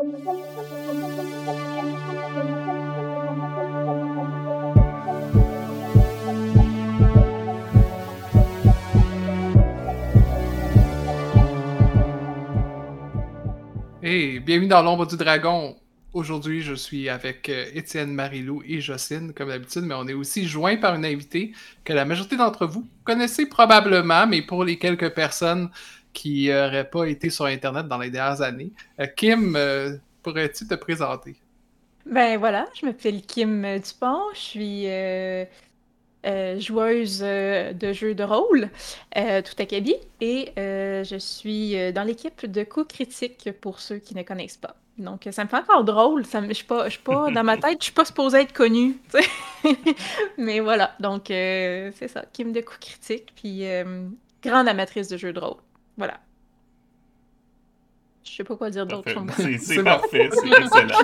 Hey, bienvenue dans l'ombre du dragon. Aujourd'hui, je suis avec euh, Étienne, Marilou et Jocelyne, comme d'habitude, mais on est aussi joint par une invitée que la majorité d'entre vous connaissez probablement, mais pour les quelques personnes qui n'auraient pas été sur Internet dans les dernières années, euh, Kim, euh, pourrais-tu te présenter? Ben voilà, je m'appelle Kim Dupont, je suis euh, joueuse euh, de jeux de rôle, euh, tout acabit, et je suis dans l'équipe de coups critique pour ceux qui ne connaissent pas. Donc, ça me fait encore drôle. Ça me, je suis pas, pas dans ma tête, je suis pas supposée être connue. Mais voilà, donc c'est ça, Kim de coups critiques, puis grande amatrice de jeux de rôle. Voilà. Je sais pas quoi dire d'autre. C'est parfait, c'est excellent.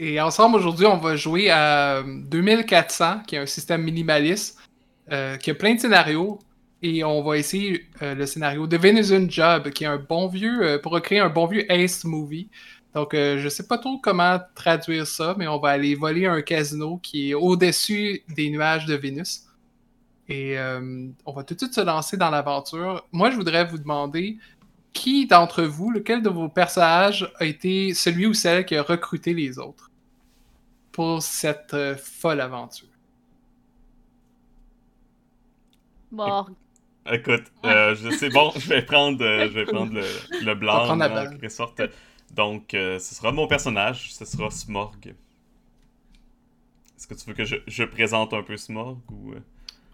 Et ensemble, aujourd'hui, on va jouer à 2400, qui est un système minimaliste, euh, qui a plein de scénarios. Et on va essayer euh, le scénario de Venison Job, qui est un bon vieux, euh, pour recréer un bon vieux Ace Movie. Donc, je sais pas trop comment traduire ça, mais on va aller voler un casino qui est au-dessus des nuages de Vénus. Et on va tout de suite se lancer dans l'aventure. Moi, je voudrais vous demander qui d'entre vous, lequel de vos personnages a été celui ou celle qui a recruté les autres? pour cette euh, folle aventure? Morgue. Écoute, euh, c'est bon, je vais prendre, euh, je vais prendre le, le blanc en quelque sorte. Donc, ce sera mon personnage, ce sera Smorg. Est-ce que tu veux que je, je, présente un peu Smorg ou...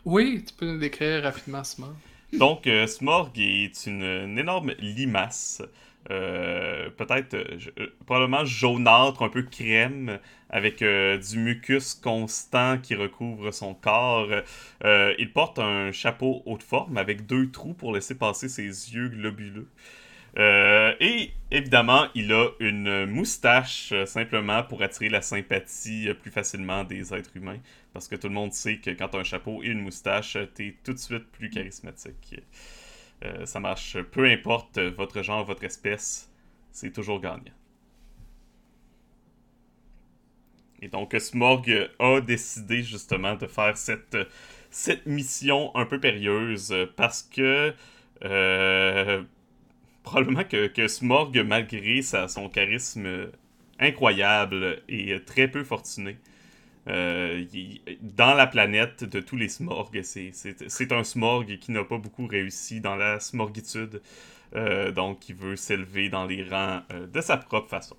Oui, tu peux nous décrire rapidement Smorg. Donc, Smorg est une, une énorme limace euh, peut-être euh, euh, probablement jaunâtre, un peu crème, avec du mucus constant qui recouvre son corps. il porte un chapeau haute forme avec deux trous pour laisser passer ses yeux globuleux. Et évidemment, il a une moustache simplement pour attirer la sympathie plus facilement des êtres humains. Parce que tout le monde sait que quand tu as un chapeau et une moustache, tu es tout de suite plus charismatique. Euh, ça marche. Peu importe votre genre, votre espèce, c'est toujours gagnant. Et donc, Smorg a décidé justement de faire cette, cette mission un peu périlleuse parce que euh, probablement que, que, Smorg, malgré sa, son charisme incroyable et très peu fortuné, euh, dans la planète de tous les smorgs, c'est un smorg qui n'a pas beaucoup réussi dans la smorgitude, euh, donc qui veut s'élever dans les rangs euh, de sa propre façon.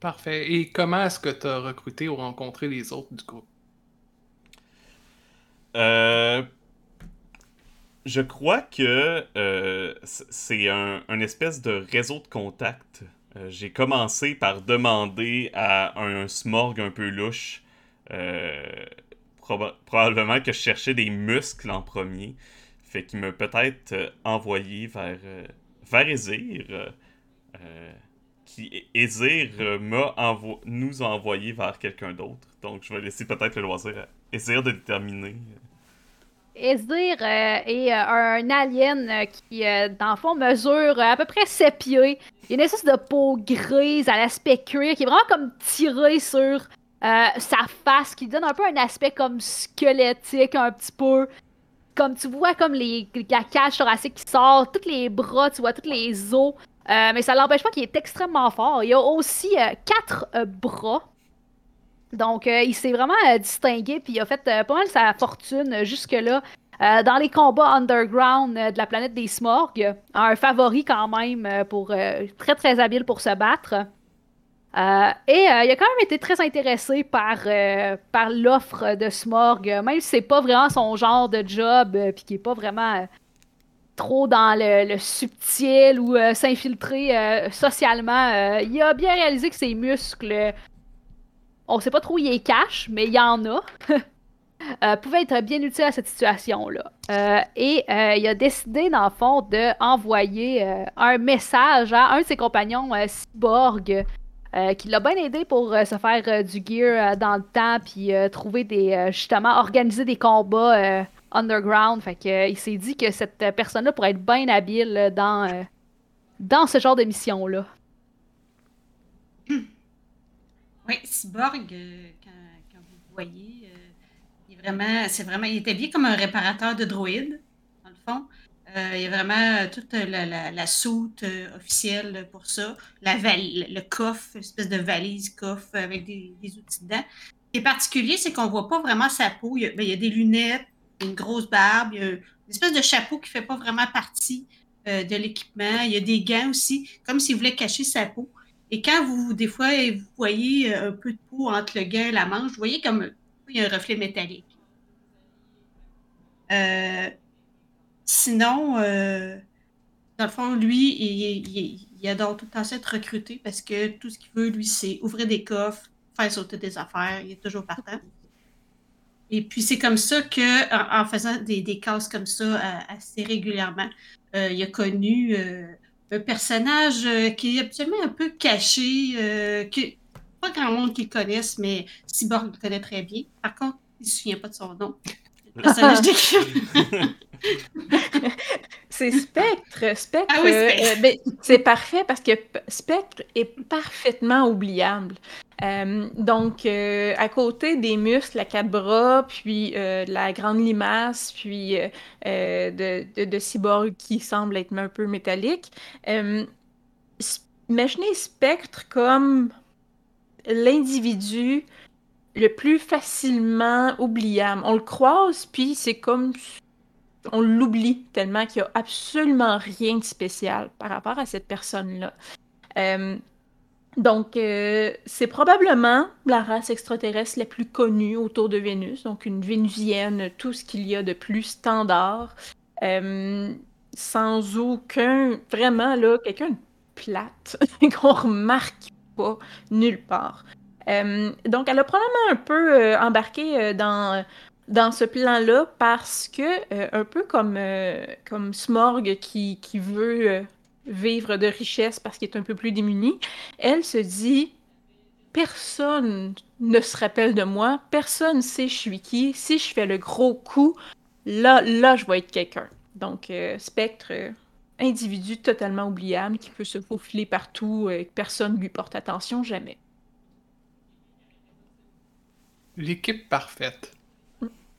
Parfait. Et comment est-ce que tu as recruté ou rencontré les autres du groupe? Je crois que c'est un, un, espèce de réseau de contacts euh, j'ai commencé par demander à un, smorg un peu louche, euh, probablement que je cherchais des muscles en premier, fait qu'il m'a peut-être euh, envoyé vers, vers Ezir, qui Ezir m'a nous a envoyé vers quelqu'un d'autre. Donc je vais laisser peut-être le loisir à Ezir de déterminer. Ezir euh, est euh, un alien euh, qui, dans le fond, mesure à peu près 7 pieds. Il a une espèce de peau grise à l'aspect cuir qui est vraiment comme tiré sur sa face, qui donne un peu un aspect comme squelettique, un petit peu. Comme tu vois, comme les, la cage thoracique qui sort, tous les bras, tu vois, tous les os. mais ça l'empêche pas qu'il est extrêmement fort. Il a aussi quatre bras donc, euh, il s'est vraiment euh, distingué, puis il a fait euh, pas mal sa fortune jusque-là. dans les combats underground de la planète des Smorgs, un favori quand même pour très très habile pour se battre. et il a quand même été très intéressé par, l'offre de Smorg, même si c'est pas vraiment son genre de job, puis qu'il est pas vraiment trop dans le, subtil ou s'infiltrer socialement. il a bien réalisé que ses muscles on sait pas trop où il est cache, mais il y en a. euh, pouvait être bien utile à cette situation-là. Euh, et euh, il a décidé, dans le fond, d'envoyer euh, un message à un de ses compagnons cyborg qui l'a bien aidé pour se faire du gear dans le temps, puis trouver des. justement, organiser des combats underground. Fait que, il s'est dit que cette personne-là pourrait être bien habile dans, dans ce genre de mission-là. Oui, Cyborg, quand, vous voyez, il est vraiment, c'est vraiment, il est habillé comme un réparateur de droïdes, dans le fond. Euh, il y a vraiment euh, toute la, soute euh, officielle pour ça. La le coffre, une espèce de valise coffre avec des, outils dedans. Ce qui est particulier, c'est qu'on ne voit pas vraiment sa peau. Il y, a, ben, des lunettes, une grosse barbe, il y a une espèce de chapeau qui ne fait pas vraiment partie de l'équipement. Il y a des gants aussi, comme s'il voulait cacher sa peau. Et quand vous, des fois, vous voyez un peu de peau entre le gant et la manche, vous voyez comme il y a un reflet métallique. Euh, Sinon, euh, dans le fond, lui, il, adore tout le temps être recruté parce que tout ce qu'il veut, lui, c'est ouvrir des coffres, faire sauter des affaires. Il est toujours partant. Et puis, c'est comme ça que, en, faisant des, des cases comme ça euh, assez régulièrement, euh, il a connu un personnage qui est absolument un peu caché, que pas grand monde qui le connaisse, mais Cyborg le connaît très bien. Par contre, il ne se souvient pas de son nom. c'est Spectre. Spectre, ah euh, ben, c'est parfait parce que Spectre est parfaitement oubliable. Euh, donc, euh, à côté des muscles, la quatre bras, puis la grande limace, puis de, de, cyborg qui semble être un peu métallique, imaginez Spectre comme l'individu le plus facilement oubliable. On le croise, puis c'est comme on l'oublie tellement qu'il n'y a absolument rien de spécial par rapport à cette personne-là. Euh, donc, euh, c'est probablement la race extraterrestre la plus connue autour de Vénus, donc une vénusienne, tout ce qu'il y a de plus standard, euh, sans aucun, vraiment, là, quelqu'un de plate qu'on remarque pas nulle part. Donc, elle a probablement un peu embarqué dans, dans ce plan-là parce que, un peu comme, comme Smorg qui, qui veut vivre de richesse parce qu'il est un peu plus démuni, elle se dit personne ne se rappelle de moi, personne sait je suis qui. Si je fais le gros coup, là, là, je vais être quelqu'un. Donc, Spectre, individu totalement oubliable qui peut se faufiler partout et que personne lui porte attention jamais. L'équipe parfaite.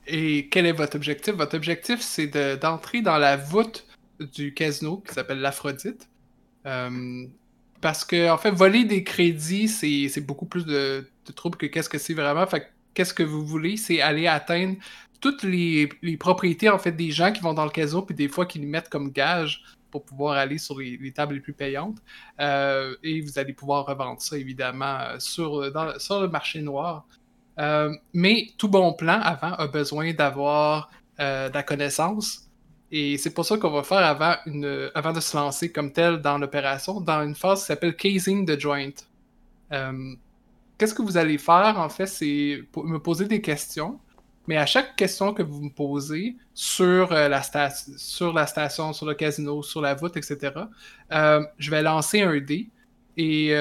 Et quel est votre objectif? Votre objectif, c'est d'entrer dans la voûte du casino qui s'appelle l'Aphrodite. Euh, parce que, en fait, voler des crédits, c'est beaucoup plus de, troubles que qu'est-ce que c'est vraiment. Fait qu'est-ce que vous voulez? C'est aller atteindre toutes les, propriétés, en fait, des gens qui vont dans le casino, puis des fois qui les mettent comme gage pour pouvoir aller sur les, tables les plus payantes. Euh, et vous allez pouvoir revendre ça, évidemment, sur, sur le marché noir. Euh, mais tout bon plan avant a besoin d'avoir euh, de la connaissance. Et c'est pour ça qu'on va faire avant, une, avant de se lancer comme tel dans l'opération, dans une phase qui s'appelle casing the joint. Euh, qu'est-ce que vous allez faire en fait, c'est me poser des questions. Mais à chaque question que vous me posez sur, la, sur la station, sur le casino, sur la voûte, etc., je vais lancer un dé et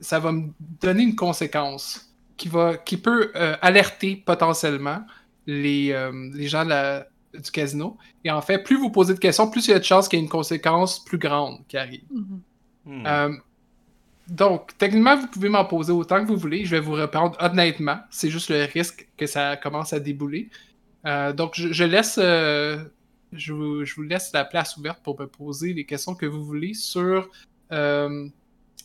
ça va me donner une conséquence qui, va, qui peut euh, alerter potentiellement les, euh, les gens du casino. Et en fait, plus vous posez de questions, plus il y a de chances qu'il y ait une conséquence plus grande qui arrive. Mm-hmm. Euh, donc, techniquement, vous pouvez m'en poser autant que vous voulez. Je vais vous répondre honnêtement. C'est juste le risque que ça commence à débouler. donc, je, laisse. Je vous, je, vous, laisse la place ouverte pour me poser les questions que vous voulez sur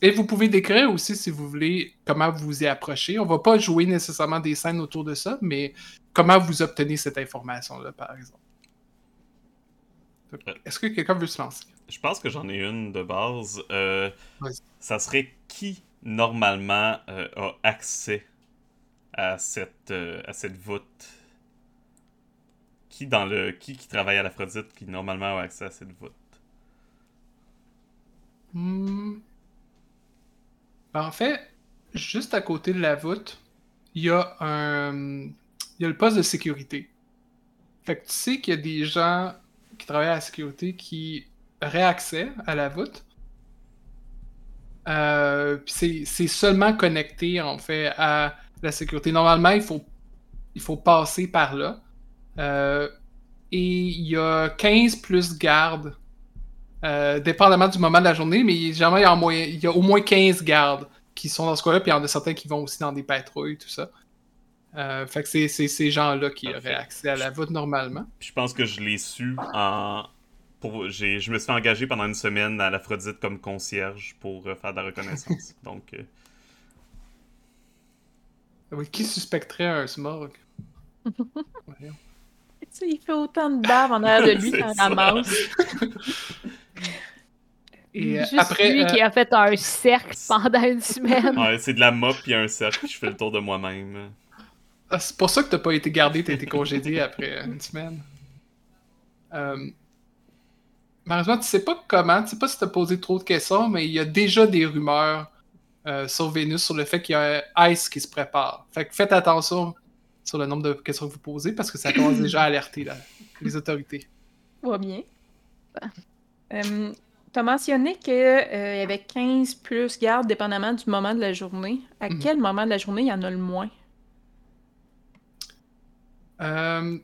et vous pouvez décrire aussi, si vous voulez, comment vous y approchez. On va pas jouer nécessairement des scènes autour de ça, mais comment vous obtenez cette information-là, par exemple. Est-ce que quelqu'un veut se lancer? Je pense que j'en ai une de base. Euh, ça serait qui, normalement, euh, a accès à cette, euh, à cette voûte? Qui, dans le, qui qui travaille à l'Aphrodite qui, normalement, a accès à cette voûte? Hmm. Ben, en fait, juste à côté de la voûte, il y a un. Il y a le poste de sécurité. Fait que tu sais qu'il y a des gens qui travaillent à la sécurité qui auraient accès à la voûte. Euh, c'est seulement connecté en fait à la sécurité. Normalement, il faut, il faut passer par là. Euh, et il y a 15 plus gardes. Euh, dépendamment du moment de la journée, mais généralement, il y, a en moyen- il y a au moins 15 gardes qui sont dans ce coin-là, puis il y en a certains qui vont aussi dans des patrouilles, tout ça. Euh, fait que c'est ces gens-là qui Parfait. auraient accès à la voûte normalement. Puis je pense que je l'ai su en. Pour... Je me suis engager pendant une semaine à l'Aphrodite comme concierge pour euh, faire de la reconnaissance. Donc, euh, Oui, qui suspecterait un smorg? Voyons. Tu sais, il fait autant de bave en arrière de lui quand ramasse. Et euh, Juste après, lui euh, qui a fait un cercle pendant une semaine. ouais, c'est de la mop puis un cercle, je fais le tour de moi-même. Ah, c'est pour ça que t'as pas été gardé, t'as été congédié après une semaine. Euh... Malheureusement, tu sais pas comment, tu sais pas si t'as posé trop de questions, mais il y a déjà des rumeurs euh, sur Vénus sur le fait qu'il y a un Ice qui se prépare. Fait que faites attention sur le nombre de questions que vous posez parce que ça commence déjà à alerter là, les autorités. Va bien. Euh, T'as mentionné qu'il y avait 15 plus gardes dépendamment du moment de la journée. À Mhm. quel moment de la journée il y en a le moins? Euh,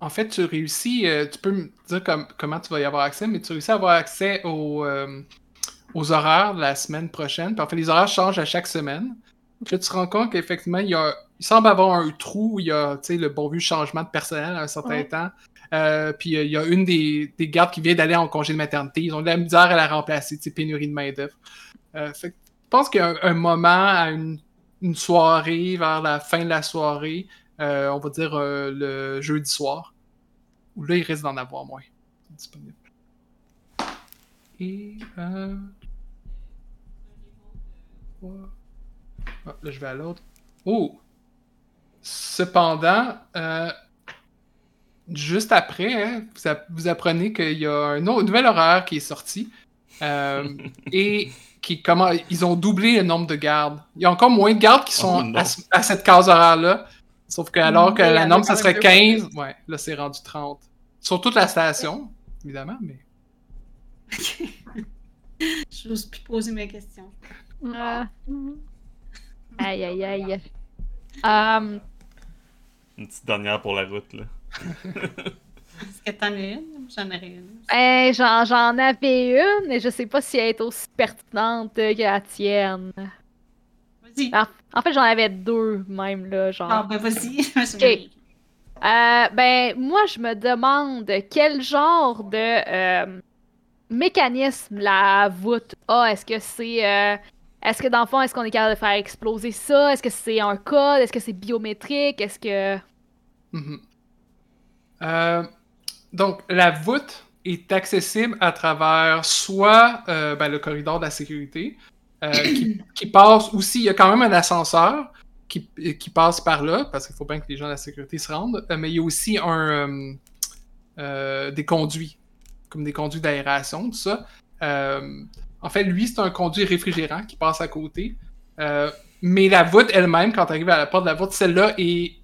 en fait, tu réussis, euh, tu peux me dire comme- comment tu vas y avoir accès, mais tu réussis à avoir accès aux, euh, aux horaires de la semaine prochaine. Puis en fait, les horaires changent à chaque semaine. Puis là, tu te rends compte qu'effectivement, il, y a, il semble avoir un trou où il y a tu le bon vu changement de personnel à un certain Ouais. temps. Euh, puis euh, il y a une des, des gardes qui vient d'aller en congé de maternité. Ils ont de la misère à la remplacer, tu pénurie de main-d'œuvre. Euh, je pense qu'il y a un, moment à une, soirée, vers la fin de la soirée, euh, on va dire le jeudi soir, où là, il risque d'en avoir moins disponible. Et. Euh... Ah, là, je vais à l'autre. Oh! Cependant, juste après, hein, vous, app- vous apprenez qu'il y a un autre, nouvel horaire qui est sorti. euh, et qui comment ils ont doublé le nombre de gardes. Il y a encore moins de gardes qui sont Oh à, ce- à cette case horaire-là. Sauf que alors que la norme, ça serait deux 15, ouais, là c'est rendu 30. Sur toute la station, évidemment, mais. J'ose plus poser mes questions. Ah. Aïe, aïe, aïe. Um, Une petite dernière pour la route, là. Est-ce que t'en as une? J'en aurais une. ben, j'en, j'en avais une, et je sais pas si elle est aussi pertinente que la tienne. Vas-y. En, en fait, j'en avais deux, même, là, genre. Ah, ben vas-y. Je me suis Ok. mêlée. Euh, ben, moi, je me demande quel genre de euh, mécanisme la voûte a. Est-ce que c'est. euh, est-ce que dans le fond, est-ce qu'on est capable de faire exploser ça? Est-ce que c'est un code? Est-ce que c'est biométrique? Est-ce que. Mhm. Euh, donc, la voûte est accessible à travers soit euh, ben, le corridor de la sécurité, euh, qui, passe aussi, il y a quand même un ascenseur qui, passe par là, parce qu'il faut bien que les gens de la sécurité se rendent, mais il y a aussi un, des conduits, comme des conduits d'aération, tout ça. En fait, lui, c'est un conduit réfrigérant qui passe à côté. Mais la voûte elle-même, quand tu arrives à la porte de la voûte, celle-là est.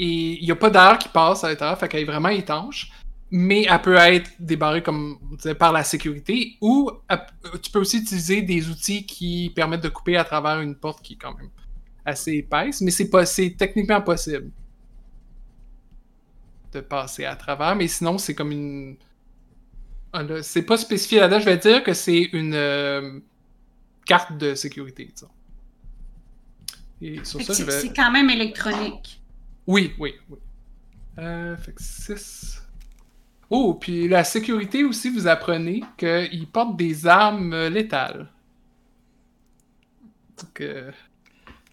euh, et il n'y a pas d'air qui passe à l'intérieur, fait qu'elle est vraiment étanche. Mais elle peut être débarrée, comme par la sécurité. Ou elle- tu peux aussi utiliser des outils qui permettent de couper à travers une porte qui est quand même assez épaisse. Mais c'est pas, c'est techniquement possible de passer à travers. Mais sinon, c'est comme une. Ah, C'est pas spécifié là-dedans. Je vais dire que c'est une euh, carte de sécurité, disons. Et sur Fait que ça, je C'est vais. c'est quand même électronique. Oui, oui, oui. Euh, fait que 6. Oh, puis la sécurité aussi, vous apprenez qu'ils portent des armes euh, létales. Donc, euh,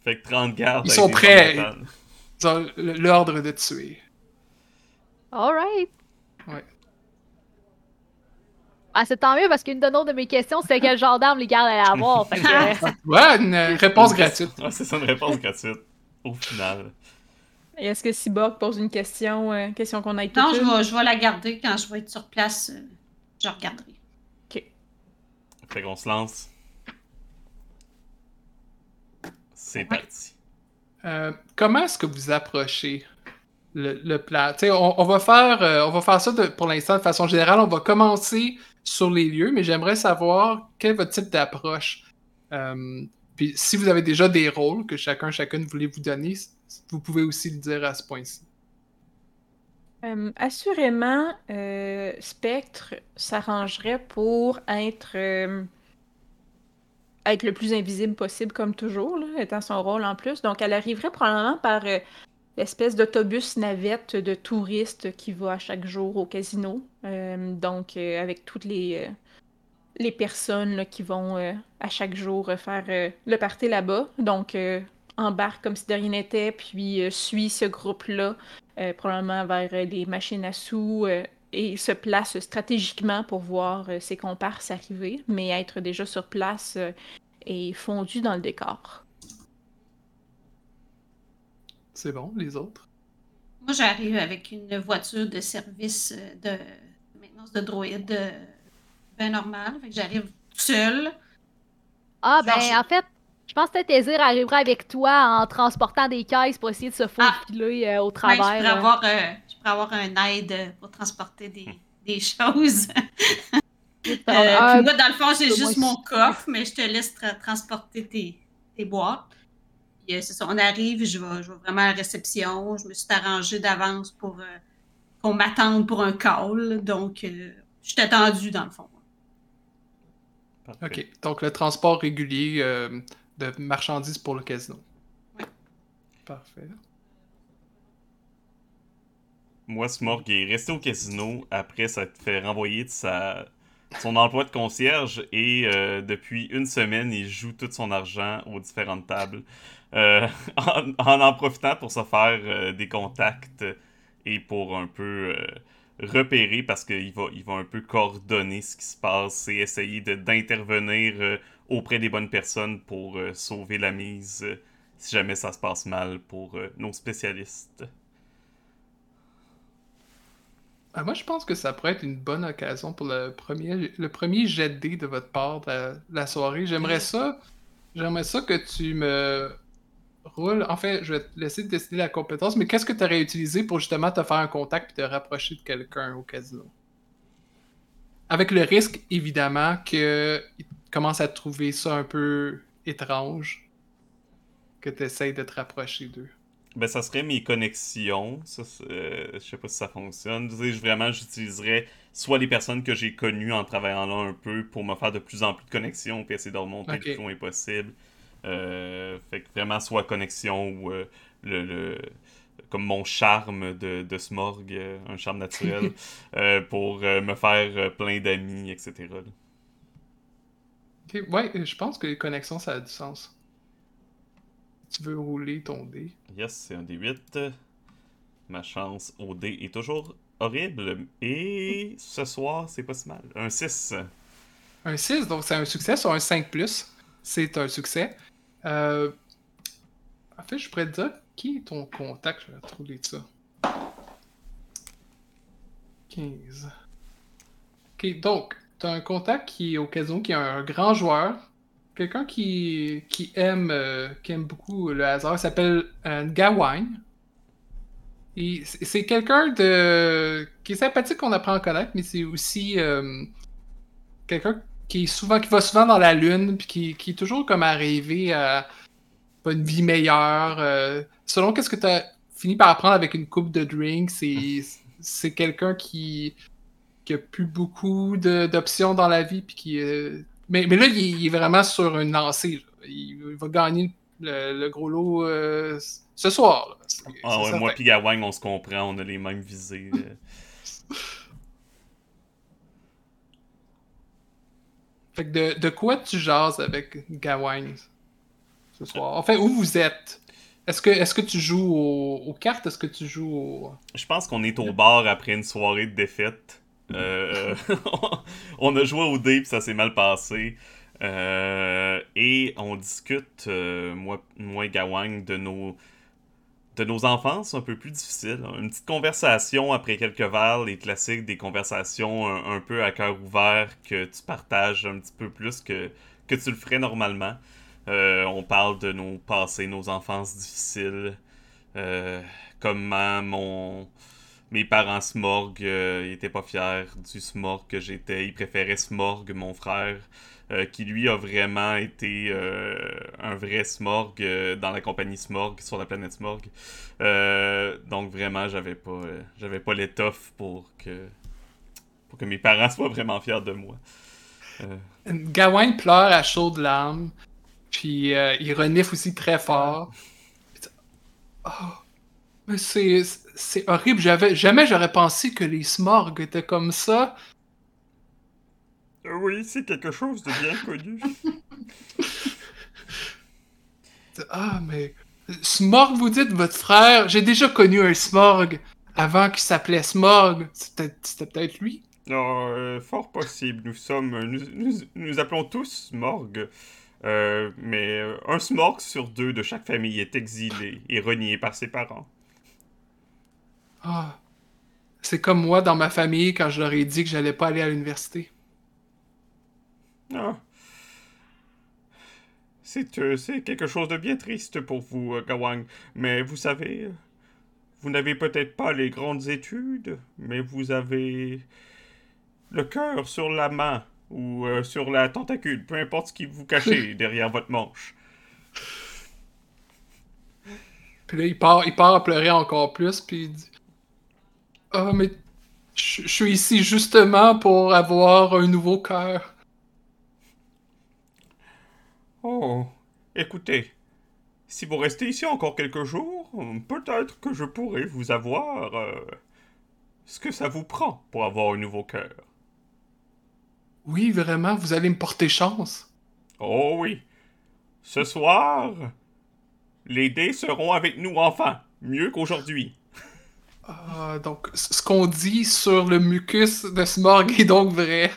Fait que 30 gardes. Ils sont prêts. ils ont l'ordre de tuer. Alright. Ouais. Ah, c'est tant mieux parce qu'une de nos de mes questions, c'était quel genre d'arme les gardes allaient avoir. fait que, Ouais, une réponse gratuite. Ouais, c'est ça une réponse gratuite. Au final. Et est-ce que Cyborg pose une question, euh, question qu'on aille tout Non, je vais, je vais la garder quand je vais être sur place. euh, Je regarderai. Fait qu'on se lance. C'est Ouais. parti. Euh, comment est-ce que vous approchez le, sais, on, on va faire, euh, on va faire ça de- pour l'instant de façon générale. On va commencer sur les lieux, mais j'aimerais savoir quel est votre type d'approche. Euh, puis si vous avez déjà des rôles que chacun, chacune voulait vous donner, vous pouvez aussi le dire à ce point-ci. Euh, assurément, euh, Spectre s'arrangerait pour être, euh, être le plus invisible possible, comme toujours, étant son rôle en plus. Donc, elle arriverait probablement par l'espèce d'autobus navette de touristes qui va chaque jour au casino. Donc, avec toutes les, les personnes qui vont à chaque jour faire le party là-bas. Donc, embarque comme si de rien n'était, puis euh, suit ce groupe-là euh, probablement vers euh, les machines à sous euh, et se place stratégiquement pour voir euh, ses comparses arriver, mais être déjà sur place euh, et fondu dans le décor. C'est bon, les autres? Moi, j'arrive avec une voiture de service euh, de maintenance de droïde euh, bien normale. Fait que j'arrive seule. Ah, Genre, ben, je- en fait, je pense que Tézir arrivera avec toi en transportant des caisses pour essayer de se faufiler euh, au Ouais, travers. je, pourrais euh. avoir, euh, je pourrais avoir un aide pour transporter des, des choses. Euh, Ah, puis moi, dans le fond, j'ai juste mon coffre, mais je te laisse tra- transporter tes, tes boîtes. Puis, c'est ça, on arrive, je vais, je vais vraiment à la réception. Je me suis arrangée d'avance pour euh, qu'on m'attende pour un call. Donc, euh, je suis attendue dans le fond. Parfait. Ok, donc le transport régulier euh, de marchandises pour le casino. Ouais. Parfait. Moi, Smorg est resté au casino après s'être fait renvoyer de sa... son emploi de concierge et euh, depuis une semaine, il joue tout son argent aux différentes tables euh, en, en en profitant pour se faire euh, des contacts et pour un peu euh, repérer parce qu'il va, il va un peu coordonner ce qui se passe et essayer de- d'intervenir euh, auprès des bonnes personnes pour euh, sauver la mise euh, si jamais ça se passe mal pour euh, nos spécialistes. Ah, moi, je pense que ça pourrait être une bonne occasion pour le premier, le premier jet de dés de votre part de la, soirée. J'aimerais ça, j'aimerais ça que tu me roules. Enfin, je vais te laisser décider la compétence, mais qu'est-ce que tu aurais utilisé pour justement te faire un contact et te rapprocher de quelqu'un au casino? Avec le risque, évidemment, qu'il commence à trouver ça un peu étrange, que tu essayes de te rapprocher d'eux. Ben, ça serait mes connexions. Ça, euh, je sais pas si ça fonctionne. Je- vraiment, j'utiliserais soit les personnes que j'ai connues en travaillant là un peu pour me faire de plus en plus de connexions puis essayer de remonter le plus loin possible. Euh, fait que vraiment, soit connexion ou euh, le, le- comme mon charme de, de Smorg, euh, un charme naturel, pour me faire plein d'amis, etc. là. Ok, Ouais, je pense que les connexions, ça a du sens. Tu veux rouler ton dé. Yes, c'est un D8. Ma chance au dé est toujours horrible. Et ce soir, c'est pas si mal. Un 6. Un 6, donc c'est un succès sur un 5 C'est un succès. Euh, En fait, je pourrais te dire qui est ton contact. Je vais retrouver ça. 15. Ok, donc, tu as un contact qui est au casino, qui est un grand joueur. Quelqu'un qui, qui, aime, euh, qui aime beaucoup le hasard. Il s'appelle euh, Gawain. Et c'est quelqu'un de qui est sympathique qu'on apprend à connaître, mais c'est aussi euh, quelqu'un qui est souvent qui va souvent dans la lune puis qui, qui est toujours comme arrivé à une vie meilleure. euh, selon qu'est-ce que tu as fini par apprendre avec une coupe de drink, c'est c'est quelqu'un qui qui a plus beaucoup d'options dans la vie puis qui euh, mais, mais là il est, il est vraiment sur une lancée. là. Il, va gagner le, le gros lot euh, ce soir. là. Ah ouais, moi pis Gawang, on se comprend, on a les mêmes visées. euh. Fait que de, de quoi tu jases avec Gawain ce soir? Enfin, où vous êtes? Est-ce que, est que tu joues au- aux cartes? Est-ce que tu joues au... Je pense qu'on est au bar après une soirée de défaite. Euh, on a joué au dé puis ça s'est mal passé. Euh, et on discute, euh, moi, moi Gawang, de nos, de nos enfances un peu plus difficiles. Une petite conversation après quelques verres, les classiques des conversations un, peu à cœur ouvert que tu partages un petit peu plus que, que tu le ferais normalement. On parle de nos passés, nos enfances difficiles. Comment mon mes parents Smorg, euh, ils étaient pas fiers du Smorg que j'étais. Ils préféraient Smorg, mon frère, euh, qui lui a vraiment été euh, un vrai Smorg dans la compagnie Smorg, sur la planète Smorg. donc vraiment, j'avais pas, j'avais pas l'étoffe pour que, pour que mes parents soient vraiment fiers de moi. Gawain pleure à chaudes larmes, puis il renifle aussi très fort. Oh, c'est c'est horrible. J'avais jamais j'aurais pensé que les smorgs étaient comme ça. Oui, c'est quelque chose de bien connu. ah, mais Smorg, vous dites votre frère. J'ai déjà connu un Smorg avant qu'il s'appelait Smorg. C'était peut-être lui. Non, euh, fort possible. Nous sommes, nous, nous, appelons tous Smorg. Euh, mais euh, un Smorg sur deux de chaque famille est exilé et renié par ses parents. Ah. C'est comme moi dans ma famille quand je leur ai dit que j'allais pas aller à l'université. Ah. C'est euh, quelque chose de bien triste pour vous, euh, Gawang. Mais vous savez, vous n'avez peut-être pas les grandes études, mais vous avez le cœur sur la main ou euh, sur la tentacule, peu importe ce qui vous cachez derrière votre manche. Puis là, il part, il part à pleurer encore plus, puis il dit ah, mais je suis ici justement pour avoir un nouveau cœur. Oh, écoutez, si vous restez ici encore quelques jours, peut-être que je pourrai vous avoir euh, ce que ça vous prend pour avoir un nouveau cœur. Oui, vraiment, vous allez me porter chance. Oh oui. Ce soir, les dés seront avec nous enfin, mieux qu'aujourd'hui. Ah, donc, ce qu'on dit sur le mucus de Smorg est donc vrai.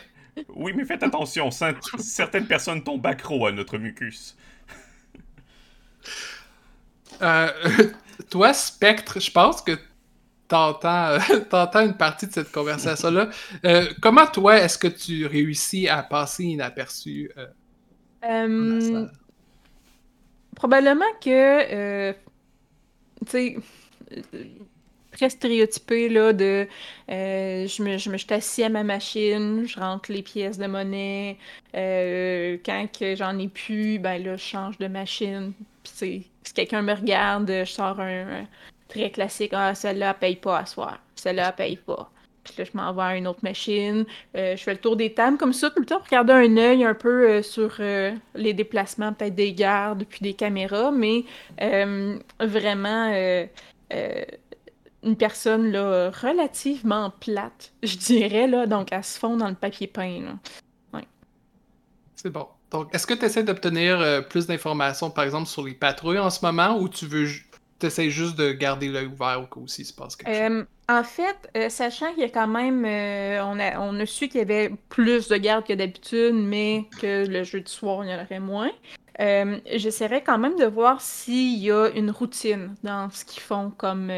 Oui, mais faites attention, certaines personnes tombent accro à notre mucus. Euh, toi, Spectre, je pense que t'entends, t'entends une partie de cette conversation-là. Euh, comment, toi, est-ce que tu réussis à passer inaperçu? Euh, euh probablement que, tu sais très stéréotypé là, de euh, je, me, je me suis assis à ma machine, je rentre les pièces de monnaie. Euh, quand que j'en ai plus, ben là, je change de machine. Puis si quelqu'un me regarde, je sors un, très classique Ah, celle-là, elle paye pas à soir. Celle-là, elle paye pas. Puis là, je m'envoie à une autre machine. Euh, je fais le tour des tables comme ça, tout le temps, regarder un œil un peu sur les déplacements, peut-être des gardes, puis des caméras, mais vraiment une personne là, relativement plate, je dirais, là, donc elle se fond dans le papier peint. Ouais. C'est bon. Donc, est-ce que tu essaies d'obtenir euh, plus d'informations, par exemple, sur les patrouilles en ce moment, ou tu veux essaies juste de garder l'œil ouvert au cas où s'il se passe quelque chose? Euh, en fait, euh, sachant qu'il y a quand même... on, a, on a su qu'il y avait plus de gardes que d'habitude, mais que le jeu de soir, il y en aurait moins. J'essaierai quand même de voir s'il y a une routine dans ce qu'ils font comme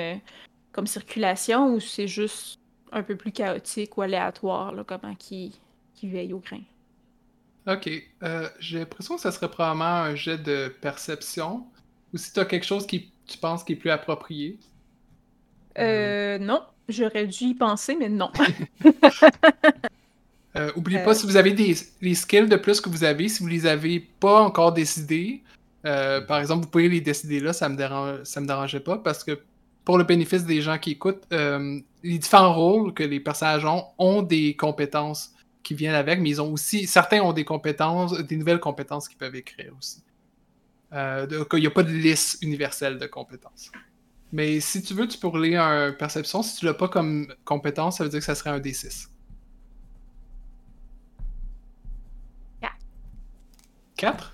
comme circulation ou c'est juste un peu plus chaotique ou aléatoire, là, comment qui, qui veille au grain? Ok. Euh, j'ai l'impression que ça serait probablement un jet de perception. Ou si tu as quelque chose qui tu penses qui est plus approprié. Euh, non. J'aurais dû y penser, mais non. euh, oubliez pas, euh. si vous avez des, les skills de plus que vous avez, si vous les avez pas encore décidés, par exemple, vous pouvez les décider là, ça me dérange, ça me dérangeait pas parce que pour le bénéfice des gens qui écoutent, euh, les différents rôles que les personnages ont ont des compétences qui viennent avec, mais ils ont aussi, certains ont des compétences, des nouvelles compétences qu'ils peuvent écrire aussi. Euh, il n'y a pas de liste universelle de compétences. Mais si tu veux, tu peux rouler un perception. Si tu l'as pas comme compétence, ça veut dire que ça serait un D6. 4. 4?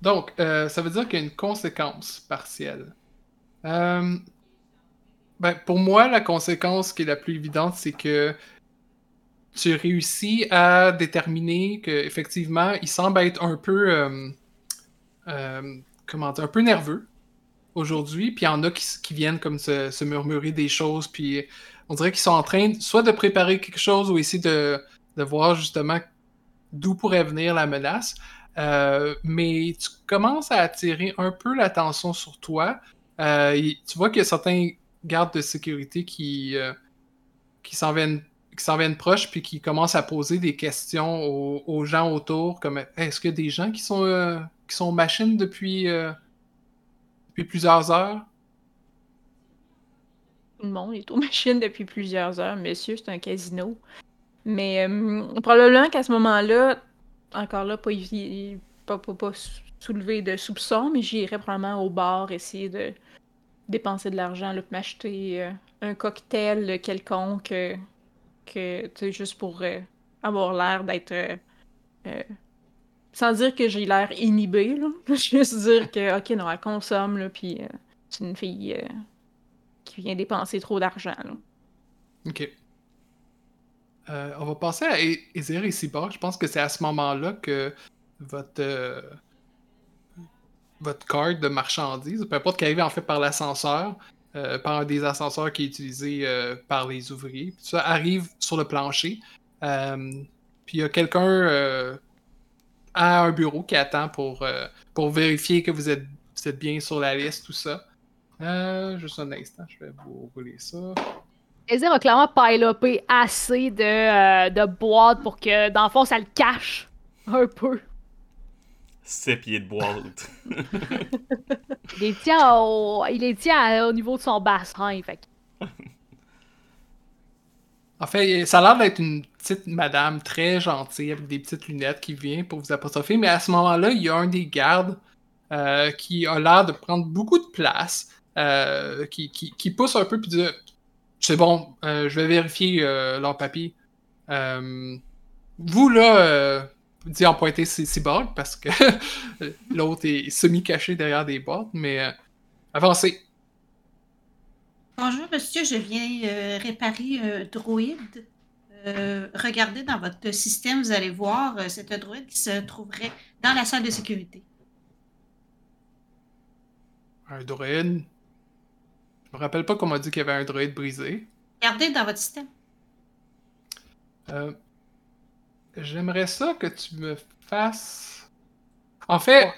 Donc, euh, ça veut dire qu'il y a une conséquence partielle. Euh, ben, pour moi, la conséquence qui est la plus évidente, c'est que tu réussis à déterminer qu'effectivement, il semble être un peu. Euh, euh, comment dire, un peu nerveux aujourd'hui, puis il y en a qui, viennent comme se, murmurer des choses, puis on dirait qu'ils sont en train soit de préparer quelque chose ou essayer de, voir justement d'où pourrait venir la menace. Euh, mais tu commences à attirer un peu l'attention sur toi. tu vois qu'il y a certains gardes de sécurité qui, euh, qui s'en viennent viennent proches puis qui commencent à poser des questions aux, gens autour comme est-ce a des gens qui sont euh, qui sont machines depuis euh, depuis plusieurs heures? Tout le monde est aux machines depuis plusieurs heures, monsieur, c'est un casino. Mais euh, probablement qu'à ce moment-là, encore là, pas, pas, pas, pas sou- soulever de soupçons, mais j'irais probablement au bar essayer de dépenser de l'argent, là, m'acheter euh, un cocktail quelconque, euh, que, tu juste pour euh, avoir l'air d'être. sans dire que j'ai l'air inhibé, là. Juste dire que, ok, non, elle consomme, là, puis c'est une fille qui vient dépenser trop d'argent. Ok. On va passer à E- Ezir et Cyborg. Je pense que c'est à ce moment-là que votre votre carte de marchandises, peu importe qu'elle arrive en fait par l'ascenseur, euh, par un des ascenseurs qui est utilisé euh, par les ouvriers, puis ça arrive sur le plancher. Euh, puis il y a quelqu'un à un bureau qui attend pour, pour vérifier que vous êtes, vous êtes bien sur la liste, tout ça. Juste un instant, je vais vous rouler ça. Ezir a clairement pilopé assez de, de boîtes pour que, dans le fond, ça le cache un peu. 7 pieds de boîte. Il les tient au, il les tient à- au niveau de son bassin. Fait que- En fait, ça a l'air d'être une petite madame très gentille avec des petites lunettes qui vient pour vous apostropher, mais à ce moment-là, il y a un des gardes euh, qui a l'air de prendre beaucoup de place, euh, qui, qui, qui pousse un peu puis dit C'est bon, euh, je vais vérifier euh, leur papier. Euh, vous, là, euh, dit en pointer Cyborg parce que l'autre est semi-caché derrière des boîtes, mais euh, avancez. Bonjour, monsieur, je viens euh, réparer un droïde. Euh, regardez dans votre système, vous allez voir, euh, c'est un droïde qui se trouverait dans la salle de sécurité. Un droïde. Je me rappelle pas qu'on m'a dit qu'il y avait un droïde brisé. Regardez dans votre système. Euh, J'aimerais ça que tu me fasses. En fait,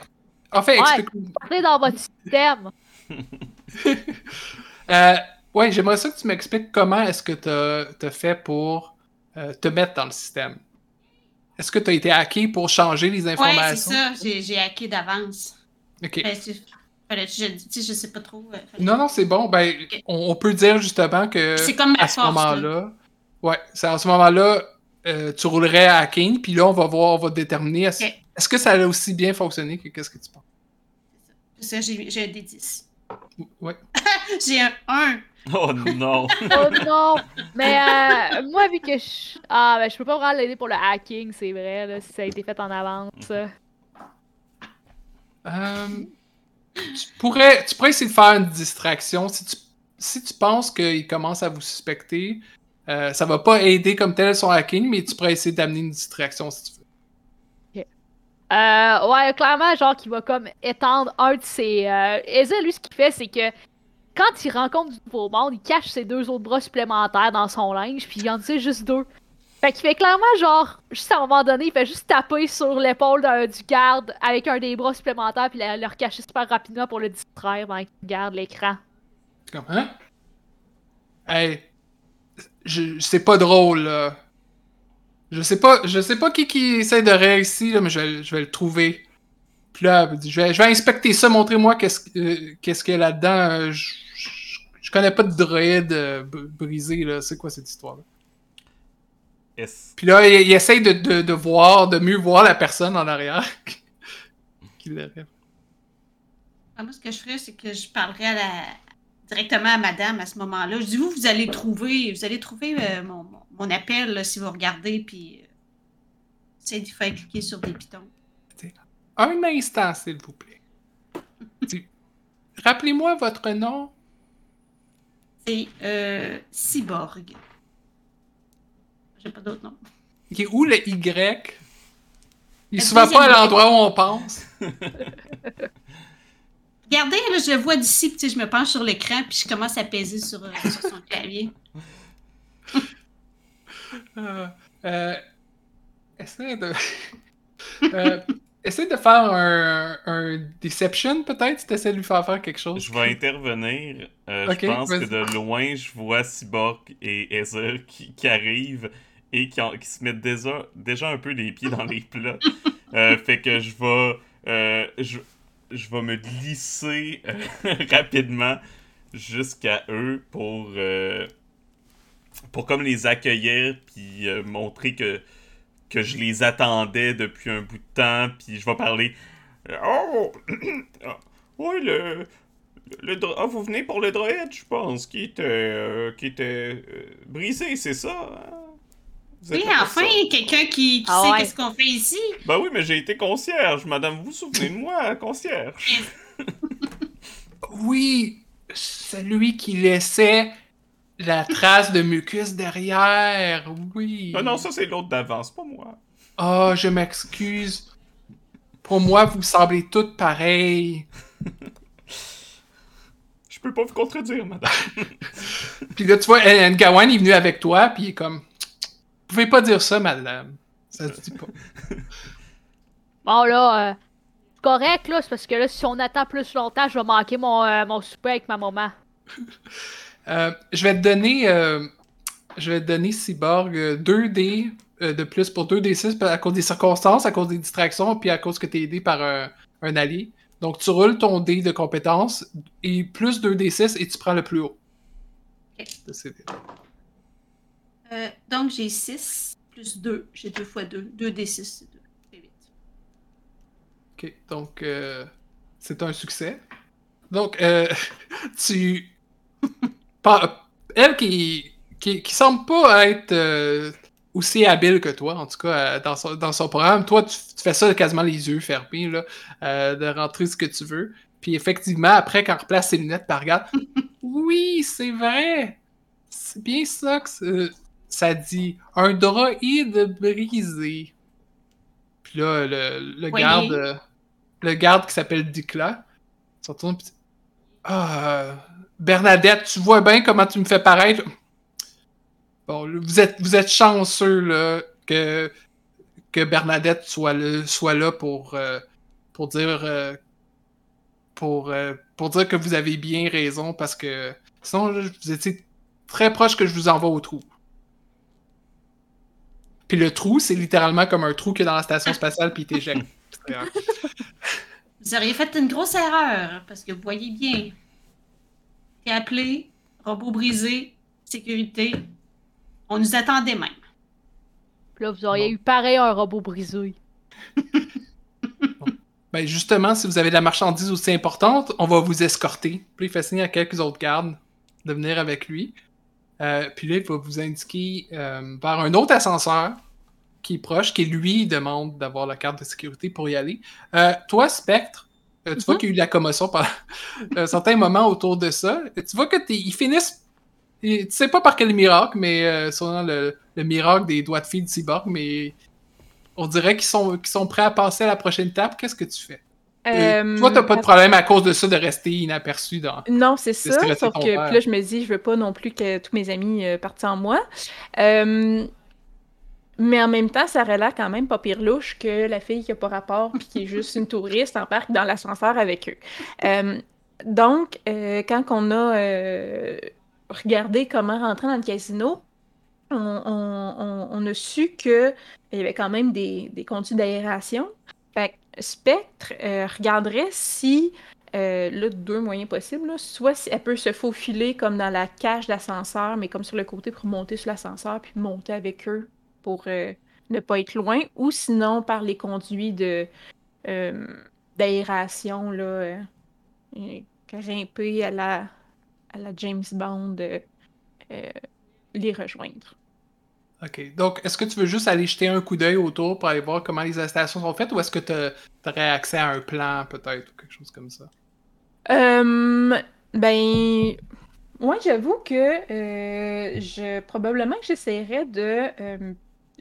en fait, Ouais. explique. Entrez dans votre système. Euh, ouais, j'aimerais ça que tu m'expliques comment est-ce que tu as, fait pour euh, te mettre dans le système. Est-ce que tu as été hacké pour changer les Oui, c'est informations? ça, j'ai hacké d'avance. Ok. Ben, fallait je, je sais pas trop. euh, fallait- Non, non, c'est bon. Ben, on, on peut dire justement que C'est comme ma à ce force, moment-là, ouais, c'est à ce moment-là, euh, tu roulerais à hacking, puis là, on va voir, on va déterminer est-ce que ça a aussi bien fonctionné que qu'est-ce que tu penses? C'est ça, j'ai j'ai un D10. Ouais. J'ai un 1. Oh non! Oh non! Mais euh, moi, vu que je. Ah, ben, je peux pas vraiment l'aider pour le hacking, c'est vrai, là, si ça a été fait en avance. Euh, tu, pourrais, tu pourrais essayer de faire une distraction. Si tu, si tu penses qu'il commence à vous suspecter, euh, ça va pas aider comme tel son hacking, mais tu pourrais essayer d'amener une distraction si tu veux. Euh, ouais, clairement, genre, qu'il va comme étendre un de ses. Euh... Ezra, lui, ce qu'il fait, c'est que quand il rencontre du nouveau monde, il cache ses deux autres bras supplémentaires dans son linge, puis il en tire juste deux. Fait qu'il fait clairement, genre, juste à un moment donné, il fait juste taper sur l'épaule d'un- du garde avec un des bras supplémentaires, puis le, le recacher super rapidement pour le distraire pendant qu'il garde l'écran. C'est comme, hein? Hey, je, c'est pas drôle, là. Je sais pas, je sais pas qui qui essaie de réussir, là, mais je vais, je vais le trouver. Puis là, je vais, je vais inspecter ça, montrez-moi qu'est-ce, euh, qu'est-ce qu'il y a là-dedans. Euh, Je, je, je connais pas de droïde euh, br- brisé, là. C'est quoi cette histoire-là? Est-ce Puis là, il, il essaye de, de, de voir, de mieux voir la personne en arrière. qui le rêve. Ah, Moi, ce que je ferais, c'est que je parlerais à la... directement à madame à ce moment-là. Je dis, vous, vous allez trouver, vous allez trouver euh, mon, appel là, si vous regardez, puis euh, essayez de faire cliquer sur des pitons. Un instant, s'il vous plaît. Rappelez-moi votre nom. C'est euh, Cyborg. J'ai pas d'autre nom. Il est où le Y? Il Le se va pas à l'endroit où on pense. Regardez, là, je le vois d'ici, puis tu je me penche sur l'écran, puis je commence à peser sur, euh, sur son clavier. Euh, euh, essaie de. Euh, essaie de faire un, un Deception, peut-être, si t'essaies de lui faire faire quelque chose. Je vais intervenir. Euh, je pense que de loin, je vois Cyborg et Ether qui, qui arrivent et qui, en- qui se mettent déjà, déjà un peu les pieds dans les plats. Euh, fait que je vais, euh, je, je vais me glisser euh, rapidement jusqu'à eux pour, euh, pour comme les accueillir puis euh, montrer que, que je les attendais depuis un bout de temps. Puis je vais parler. Oh! oui, le. Le ah, vous venez pour le droïde, je pense, qui était, euh, qui était brisé, c'est ça? hein? Oui, enfin, quelqu'un qui, qui Ah sait ouais. qu'est-ce qu'on fait ici. Ben oui, mais j'ai été concierge, madame. Vous vous souvenez de moi, concierge? Oui, celui qui laissait la trace de mucus derrière. Oui. Ah non, ça c'est l'autre d'avant, c'est pas moi. Oh, je m'excuse. Pour moi, vous semblez toutes pareilles. Je peux pas vous contredire, madame. Puis là, tu vois, Ngawan est venu avec toi, puis il est comme. Vous pouvez pas dire ça, madame. Ça se dit pas. Bon, là, euh, c'est correct, là, c'est parce que là, si on attend plus longtemps, je vais manquer mon, euh, mon souper avec ma maman. Euh, je vais te donner. euh, je vais te donner, Cyborg, euh, 2 dés euh, de plus pour 2 D6 à cause des circonstances, à cause des distractions, puis à cause que tu es aidé par un, un allié. Donc, tu roules ton dé de compétence et plus 2 D6 et tu prends le plus haut. Ok. Euh, donc, j'ai 6 plus 2. J'ai 2 fois 2. 2 des 6, c'est 2. C'est 8. Ok, donc euh, c'est un succès. Donc, euh, tu. Elle qui, qui, semble pas être aussi habile que toi, en tout cas, dans, son, dans son programme, toi, tu, fais ça quasiment les yeux fermés, là, de rentrer ce que tu veux. Puis effectivement, après, quand on replace ses lunettes, par regarde, oui, c'est vrai! C'est bien ça que c'est- ça dit. Un droïde brisé. Puis là, le, le Oui. garde, le garde qui s'appelle Dicla, se retourne pis Ah, Bernadette, tu vois bien comment tu me fais paraître. Bon, vous êtes, vous êtes chanceux là, que, que Bernadette soit, le- soit là pour, euh, pour dire euh, pour, euh, pour dire que vous avez bien raison parce que sinon vous étiez très proche que je vous envoie au trou. Puis le trou, c'est littéralement comme un trou qu'il y a dans la station spatiale puis il t'éjecte. Vous auriez fait une grosse erreur, parce que vous voyez bien. T'es appelé, robot brisé, sécurité. On nous attendait même. Puis là, vous auriez Bon. eu pareil un robot brisé. Ben justement, si vous avez de la marchandise aussi importante, on va vous escorter. Puis il fait signe à quelques autres gardes de venir avec lui. Euh, puis là, il va vous indiquer euh, vers un autre ascenseur qui est proche, qui lui demande d'avoir la carte de sécurité pour y aller. Euh, toi, Spectre, tu vois Mhm. qu'il y a eu de la commotion pendant un certain moment autour de ça. Tu vois que ils finissent. Tu sais pas par quel miracle, mais selon le, le miracle des doigts de fille de Cyborg, mais on dirait qu'ils sont, qu'ils sont prêts à passer à la prochaine étape. Qu'est-ce que tu fais? Euh, toi, t'as pas de problème à cause de ça de rester inaperçu dans. Non, c'est ça. Sauf que père. là, je me dis, je veux pas non plus que tous mes amis euh, partent sans moi. Euh, mais en même temps, ça l'air quand même pas pire louche que la fille qui a pas rapport puis qui est juste une touriste embarque dans l'ascenseur avec eux. Euh, donc, quand on a regardé comment rentrer dans le casino, on, on- on- on a su que il y avait quand même des, des conduits d'aération. Spectre euh, regarderait si euh, là, deux moyens possibles. Soit si elle peut se faufiler comme dans la cage d'ascenseur, mais comme sur le côté pour monter sur l'ascenseur, puis monter avec eux pour euh, ne pas être loin, ou sinon par les conduits de euh, d'aération, là, grimper à la, à la James Bond, les rejoindre. Ok. Donc, est-ce que tu veux juste aller jeter un coup d'œil autour pour aller voir comment les installations sont faites ou est-ce que tu aurais accès à un plan peut-être ou quelque chose comme ça? Euh, ben, ouais, j'avoue que euh, je probablement que j'essaierais de euh,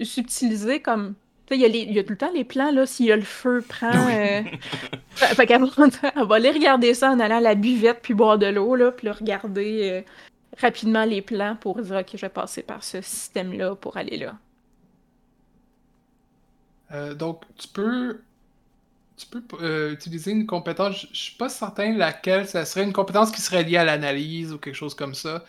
subtiliser comme. Tu sais, il y, a y tout le temps les plans, là, s'il y a le feu, prend. euh, fait fait donné, on va aller regarder ça en allant à la buvette puis boire de l'eau, là, puis là, regarder euh, rapidement les plans pour dire, OK, je vais passer par ce système-là pour aller là. Euh, donc, tu peux. tu peux euh, utiliser une compétence, je suis pas certain laquelle, ça serait une compétence qui serait liée à l'analyse ou quelque chose comme ça.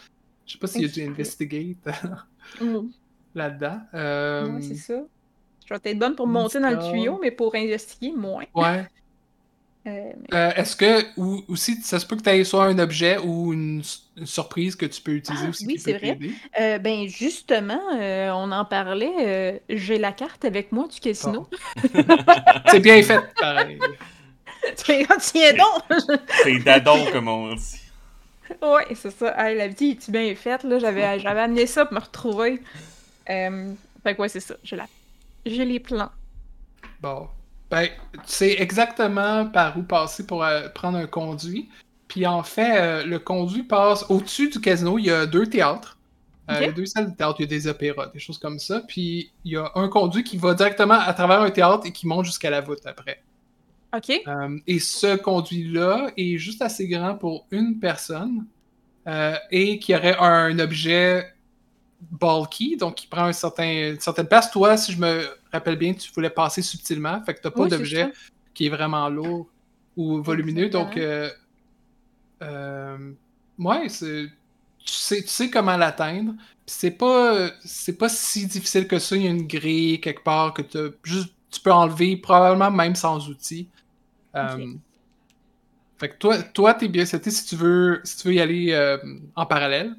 Je sais pas s'il y a du investigate Mm. là-dedans. Euh, Ouais, c'est ça. Je vais être bonne pour monter dans le tuyau, mais pour investiguer, moins. ouais. Euh, Euh, Est-ce que, ou aussi, ça se peut que tu aies soit un objet ou une, une surprise que tu peux utiliser Ah, aussi oui, c'est vrai. Euh, ben justement, euh, on en parlait. euh, J'ai la carte avec moi du casino. C'est bien fait, pareil. Tiens donc! C'est dadon, comme on dit. ouais, c'est ça. Hey, la vie est bien faite. là? J'avais j'avais amené ça pour me retrouver. Euh, fait que ouais, c'est ça. J'ai la... j'ai les plans. Bon. Ben, tu sais exactement par où passer pour euh, prendre un conduit. Puis en fait, euh, le conduit passe au-dessus du casino. Il y a deux théâtres. Euh. Il y a deux salles de théâtre, il y a des opéras, des choses comme ça. Puis il y a un conduit qui va directement à travers un théâtre et qui monte jusqu'à la voûte après. OK? Et ce conduit-là est juste assez grand pour une personne et qui aurait un objet bulky, donc qui prend un certain, une certaine place. Toi, si je me rappelle bien, tu voulais passer subtilement, fait que tu n'as pas Oui, d'objet qui est vraiment lourd ou volumineux. Donc, euh, euh, ouais, c'est- tu sais, tu sais comment l'atteindre. C'est pas, c'est pas si difficile que ça. Il y a une grille quelque part que t'as juste, tu peux enlever, probablement même sans outils. Euh, fait que toi, toi, t'es bien seté si tu veux, si tu veux y aller euh, en parallèle,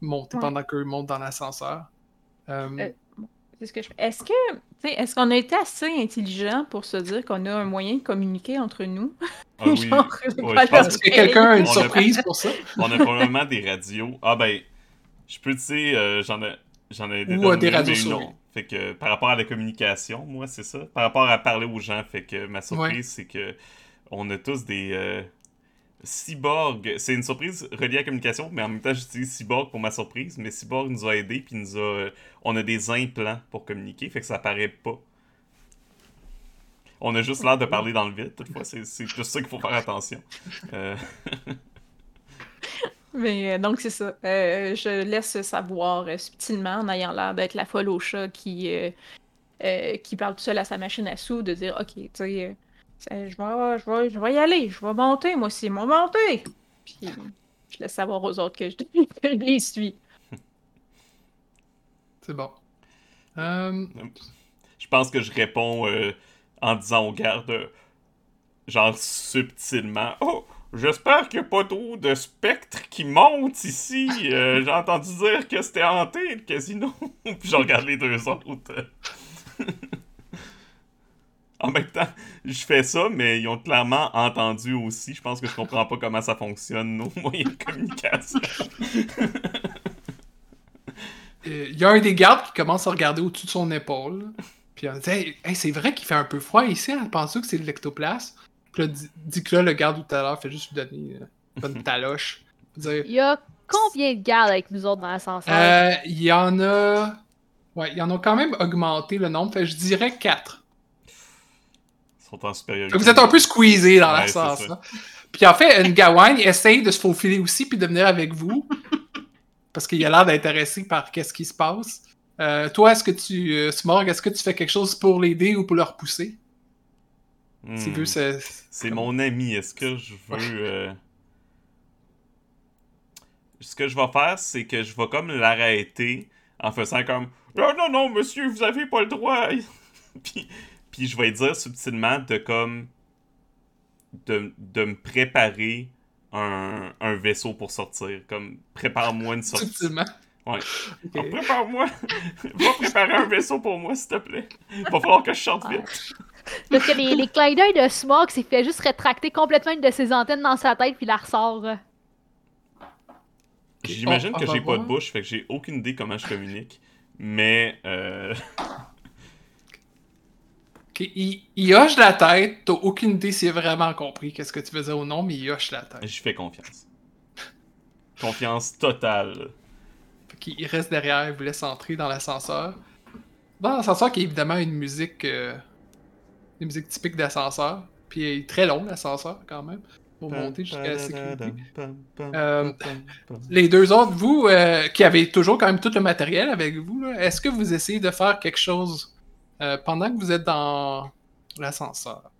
monter Ouais. pendant qu'eux montent dans l'ascenseur. Euh, C'est ce que je. Est-ce que, tu sais, est-ce qu'on a été assez intelligent pour se dire qu'on a un moyen de communiquer entre nous? Ah oui. Genre, Ouais, voilà. je pense Est-ce que quelqu'un a une a- surprise pour ça? On a probablement des radios. Ah ben, je peux, tu sais, euh, j'en ai, j'en ai Ou, déterminé euh, des radios mais souris. non. Fait que par rapport à la communication, moi, c'est ça. Par rapport à parler aux gens, fait que ma surprise, c'est que on a tous des euh, cyborgs. C'est une surprise reliée à la communication, mais en même temps, j'utilise cyborg pour ma surprise. Mais cyborg nous a aidés, puis nous a, on a des implants pour communiquer, fait que ça paraît pas. On a juste l'air de parler dans le vide, toutefois, c'est juste ça qu'il faut faire attention. Euh, Mais euh, donc, c'est ça. Euh, je laisse savoir euh, subtilement, en ayant l'air d'être la folle au chat qui, qui parle tout seul à sa machine à sous, de dire Ok, tu sais, je vais, je, vais, je vais y aller, je vais monter, moi aussi, moi monter. Puis je laisse savoir aux autres que je, que je les suis. C'est bon. Euh, Je pense que je réponds euh, en disant aux gardes, euh, genre subtilement, Oh, j'espère qu'il n'y a pas trop de spectres qui montent ici. Euh, J'ai entendu dire que c'était hanté le casino. Puis je regarde les deux autres. En même temps, je fais ça, mais ils ont clairement entendu aussi. Je pense que je comprends pas comment ça fonctionne, nos moyens de communication. euh, Il y a un des gardes qui commence à regarder au-dessus de son épaule. Puis on dit Hey, hey, c'est vrai qu'il fait un peu froid ici, hein? Pensez que c'est de l'ectoplasme. Puis là, dit, que là, le garde tout à l'heure fait juste lui donner euh, une taloche. Dire, Il y a combien de gardes avec nous autres dans l'ascenseur? Euh, Il y en a. Ouais, ils en ont quand même augmenté le nombre. Fait que je dirais 4. Sont en supériorité. Vous êtes un peu squeezé dans Ouais, la sauce. là. Puis en fait, Ngawain essaye de se faufiler aussi puis de venir avec vous. parce qu'il a l'air d'intéressé par qu'est-ce qui se passe. Euh, toi, est-ce que tu. euh, Smorg, est-ce que tu fais quelque chose pour l'aider ou pour le repousser? Hmm. C'est mon ami. Est-ce que je veux. euh, Ce que je vais faire, c'est que je vais comme l'arrêter en faisant comme. Non, non, non, monsieur, vous avez pas le droit. puis, puis je vais dire subtilement de comme. De, de me préparer un, un vaisseau pour sortir. Comme, prépare-moi une sortie. Subtilement. Ouais. Ah, Prépare-moi. Va préparer un vaisseau pour moi, s'il te plaît. Va falloir que je sorte Ouais. vite. Parce que les, les clins d'œil de Smog s'est fait juste rétracter complètement une de ses antennes dans sa tête, puis il la ressort. euh. J'imagine on que j'ai pas de bouche, fait que j'ai aucune idée comment je communique. Mais euh, Il, il hoche la tête. T'as aucune idée s'il a vraiment compris qu'est-ce que tu faisais ou non, mais il hoche la tête. j'y fais confiance. Confiance totale. Fait il reste derrière, il vous laisse entrer dans l'ascenseur. Dans l'ascenseur qui est évidemment une musique. euh, une musique typique d'ascenseur. Puis il est très long l'ascenseur quand même. Pour monter jusqu'à la sécurité. Euh, Les deux autres, vous, euh, qui avez toujours quand même tout le matériel avec vous, est-ce que vous essayez de faire quelque chose euh, pendant que vous êtes dans l'ascenseur?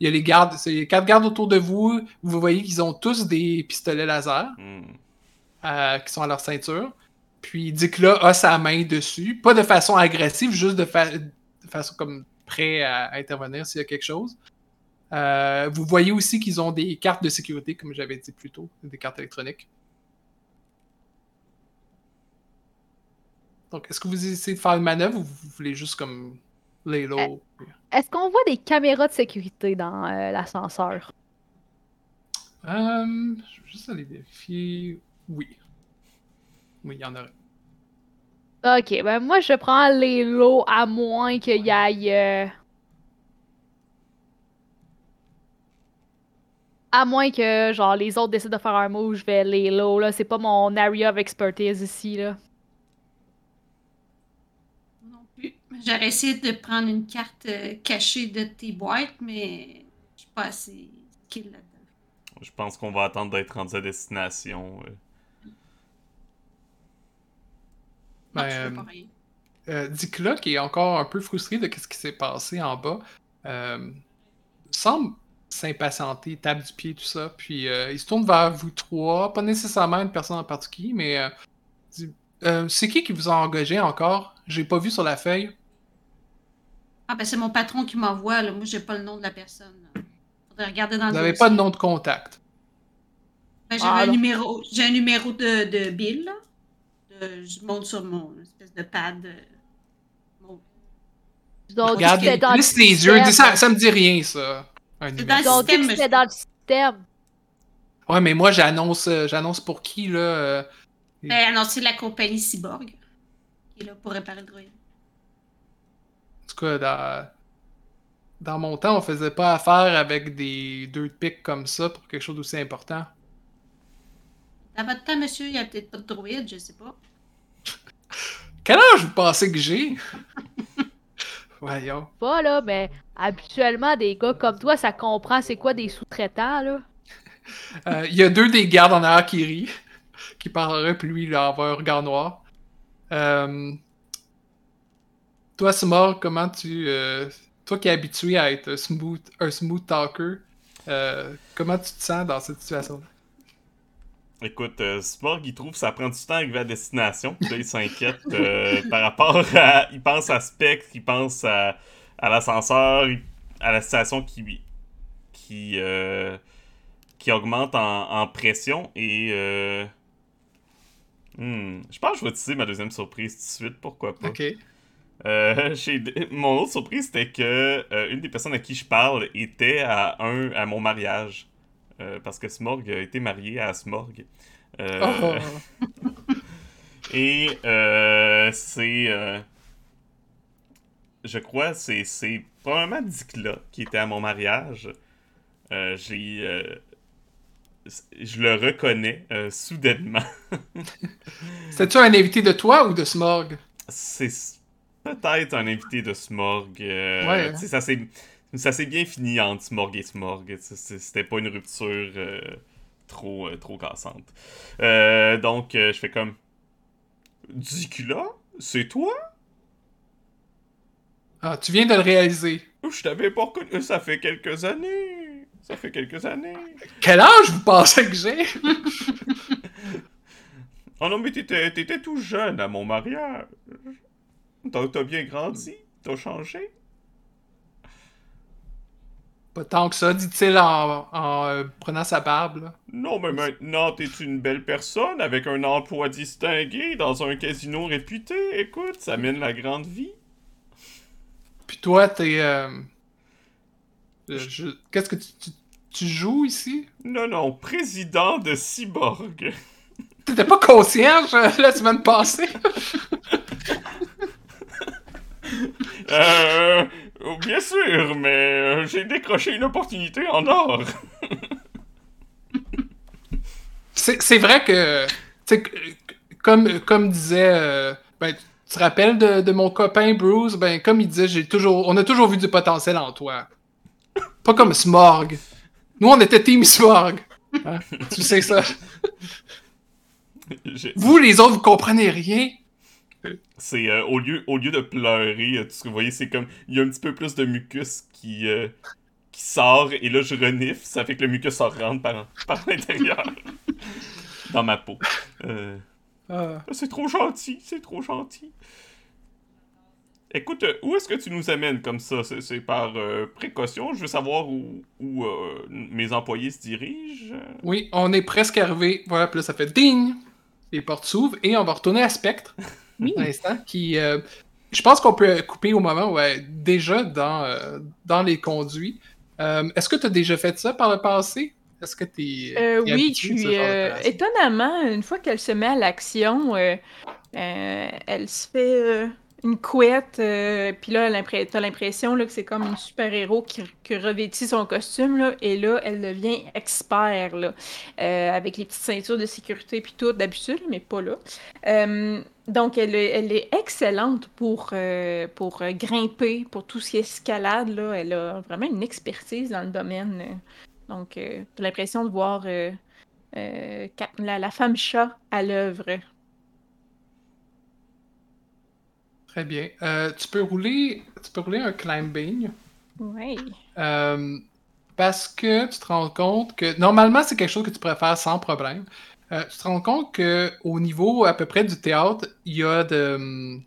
il y a les gardes, c'est les quatre gardes autour de vous. Vous voyez qu'ils ont tous des pistolets laser Hmm. euh, qui sont à leur ceinture. Puis Dicla a sa main dessus, pas de façon agressive, juste de, fa- de façon comme prêt à, à intervenir s'il y a quelque chose. Euh, vous voyez aussi qu'ils ont des cartes de sécurité, comme j'avais dit plus tôt, des cartes électroniques. Donc, est-ce que vous essayez de faire une manœuvre ou vous voulez juste comme lay low? Est-ce qu'on voit des caméras de sécurité dans euh, l'ascenseur? Euh, je vais juste aller vérifier. Oui. Oui, il y en aurait. Ok, ben moi je prends les lots à moins qu'il y aille. euh, À moins que genre les autres décident de faire un move, je vais les lots là. C'est pas mon area of expertise ici là. Non plus. J'aurais essayé de prendre une carte euh, cachée de tes boîtes, mais je suis pas assez skill là-dedans. Je pense qu'on va attendre d'être rendu à destination. euh. Non, Ben, je euh, fais pas rien. Euh, Dicla, qui est encore un peu frustré de ce qui s'est passé en bas, euh, semble s'impatienter, tape du pied, tout ça. Puis euh, il se tourne vers vous trois, pas nécessairement une personne en particulier, mais euh, Euh, c'est qui qui vous a engagé encore? J'ai pas vu sur la feuille. Ah, ben c'est mon patron qui m'envoie, là. Moi, j'ai pas le nom de la personne. là. Faudrait regarder dans Vous le n'avez pas de nom de contact? Ben, j'avais Ah, un numéro, j'ai un numéro de, de Bill, là. De- je monte sur mon espèce de pad. euh, mon- Donc, Regarde, c'était dans le lisse les yeux, dis ça, ça me dit rien, ça. Un dans le Donc, système, c'était dans le système. Ouais, mais moi j'annonce euh, j'annonce pour qui là euh, Ben, annoncer la compagnie Cyborg, qui est là pour réparer le droïde. En tout cas, dans, dans mon temps, on faisait pas affaire avec des deux pics comme ça pour quelque chose d'aussi important. Dans votre temps, monsieur, il y a peut-être pas de droïde, je sais pas. Quel âge vous pensez que j'ai? Voyons. Pas là, mais habituellement, des gars comme toi, ça comprend c'est quoi des sous-traitants là. Euh, Il y a deux des gardes en arrière qui rient, qui parleraient, puis lui, il a un regard noir. Euh, Toi, Smor, comment tu. euh, Toi qui es habitué à être un smooth, un smooth talker, euh, comment tu te sens dans cette situation-là? Écoute, euh, il trouve que ça prend du temps à arriver à destination. Puis là, il s'inquiète euh, par rapport à. Il pense à Spectre, il pense à, à l'ascenseur, à la station qui. qui. euh, qui augmente en, en pression et. hmm, je pense que je vais utiliser ma deuxième surprise tout de suite, pourquoi pas. Ok. Euh, Mon autre surprise, c'était que euh, une des personnes à qui je parle était à un à mon mariage. Euh, parce que Smorg a été marié à Smorg. Euh, Oh. Et c'est. je crois c'est c'est probablement Dicla qui était à mon mariage. J'ai. je le reconnais euh, soudainement. C'était-tu un invité de toi ou de Smorg? C'est peut-être un invité de Smorg. euh, Ouais. Ça s'est bien fini entre Smorg et Smorg. C'était pas une rupture euh, trop, euh, trop cassante. Donc, je fais comme. Dicula, c'est toi? Ah, tu viens de le réaliser. Je t'avais pas reconnu. Ça fait quelques années. Ça fait quelques années. Quel âge vous pensez que j'ai? Oh non, mais t'étais t'étais tout jeune à mon mariage. T'as t'as bien grandi? T'as changé? Pas tant que ça, dit-il en, en, euh, prenant sa barbe. là. Non, mais maintenant, t'es une belle personne avec un emploi distingué dans un casino réputé. Écoute, ça mène la grande vie. Puis toi, t'es. euh, euh, je- Qu'est-ce que tu, tu, tu joues ici? Non, non, président de Cyborg. T'étais pas concierge euh, la semaine passée? Euh. Bien sûr, mais euh, j'ai décroché une opportunité en or. C'est vrai que. comme, comme disait. euh, ben, tu te rappelles de, de mon copain Bruce? Ben, comme il disait, j'ai toujours, on a toujours vu du potentiel en toi. Pas comme Smorg. Nous, on était Team Smorg. Hein? Tu sais ça? Vous, les autres, vous comprenez rien. C'est euh, au, lieu, au lieu de pleurer, euh, vous voyez, c'est comme il y a un petit peu plus de mucus qui, euh, qui sort, et là, je renifle, ça fait que le mucus rentre par, par l'intérieur. dans ma peau. Euh, Ah. c'est trop gentil, c'est trop gentil. Écoute, où est-ce que tu nous amènes comme ça? C'est c'est par euh, précaution? Je veux savoir où, où euh, mes employés se dirigent. Oui, on est presque arrivé. Voilà, puis là, ça fait ding! Les portes s'ouvrent et on va retourner à Spectre. Oui. Qui, euh, je pense qu'on peut couper au moment où déjà dans, euh, dans les conduits. Euh, Est-ce que tu as déjà fait ça par le passé? Est-ce que tu es. Oui, je suis. euh, étonnamment, une fois qu'elle se met à l'action, elle se fait une couette. euh, Puis là, t'as l'impression que c'est comme une super-héros qui, revêtit son costume. Et là, elle devient expert. Euh, avec les petites ceintures de sécurité puis tout, d'habitude, mais pas là. Euh, donc, elle, est- elle est excellente pour, grimper, pour tout ce qui est escalade. Elle a vraiment une expertise dans le domaine. Donc, j'ai l'impression de voir la femme chat à l'œuvre. Très bien. Euh, tu, peux rouler, tu peux rouler un climbing. Oui. Euh, parce que tu te rends compte que normalement c'est quelque chose que tu pourrais faire sans problème. Euh, tu te rends compte que au niveau à peu près du théâtre, il y a de,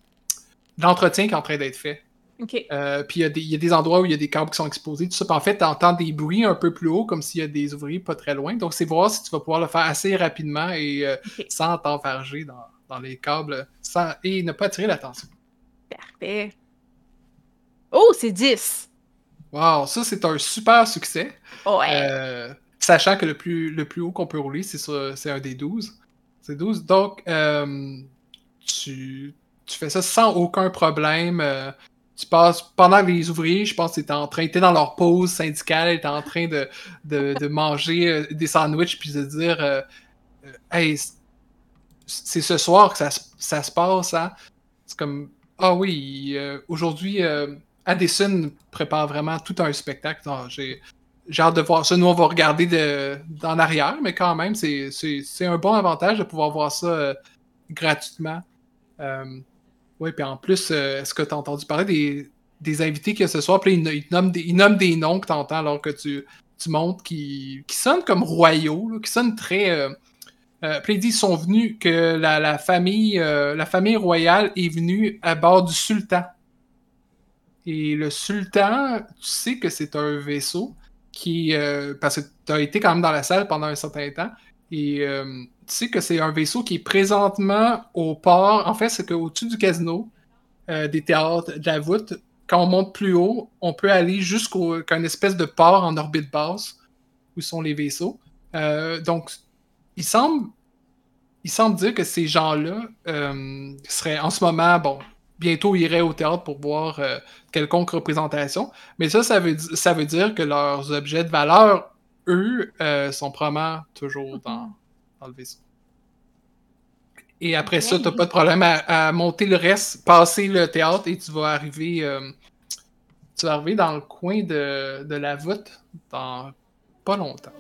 l'entretien qui est en train d'être fait. OK. Euh, puis il y, a des- il y a des endroits où il y a des câbles qui sont exposés, tout ça. Puis en fait, tu entends des bruits un peu plus haut, comme s'il y a des ouvriers pas très loin. Donc c'est voir si tu vas pouvoir le faire assez rapidement et euh, sans t'enfarger dans, dans les câbles sans, et ne pas attirer l'attention. Parfait. Oh, c'est 10! Wow, ça c'est un super succès. Ouais. Euh, sachant que le plus, le plus haut qu'on peut rouler, c'est un des 12. C'est 12. Donc, euh, tu, tu fais ça sans aucun problème. euh, tu passes pendant que les ouvriers, je pense, étaient en train, étaient dans leur pause syndicale, étaient en train de, de, de manger des sandwichs puis de dire Hey, c'est ce soir que ça, se- ça se passe, hein? C'est comme Ah oui, euh, aujourd'hui, euh, Addison prépare vraiment tout un spectacle. J'ai hâte de voir ça. Nous, on va regarder de, d'en arrière, mais quand même, c'est, un bon avantage de pouvoir voir ça euh, gratuitement. Oui, puis en plus, est-ce que tu as entendu parler des, invités qu'il y a ce soir? Puis ils, nomment des, noms que tu entends alors que tu, tu montes qui, sonnent comme royaux, qui sonnent très. Euh, ils sont venus, que la, famille, euh, la famille royale est venue à bord du sultan. Et le sultan, tu sais que c'est un vaisseau qui. euh, parce que tu as été quand même dans la salle pendant un certain temps. Et euh, tu sais que c'est un vaisseau qui est présentement au port. En fait, c'est qu'au-dessus du casino, des théâtres, de la voûte, quand on monte plus haut, on peut aller jusqu'au qu'un espèce de port en orbite basse où sont les vaisseaux. Donc, il semble, il semble dire que ces gens-là euh, seraient en ce moment, bon, bientôt iraient au théâtre pour voir euh, quelconque représentation. Mais ça, ça veut, ça veut dire que leurs objets de valeur, eux, euh, sont probablement toujours dans, dans le vaisseau. Et après ça, t'as pas de problème à, à monter le reste, passer le théâtre et tu vas arriver, euh, tu vas arriver dans le coin de, de la voûte dans pas longtemps.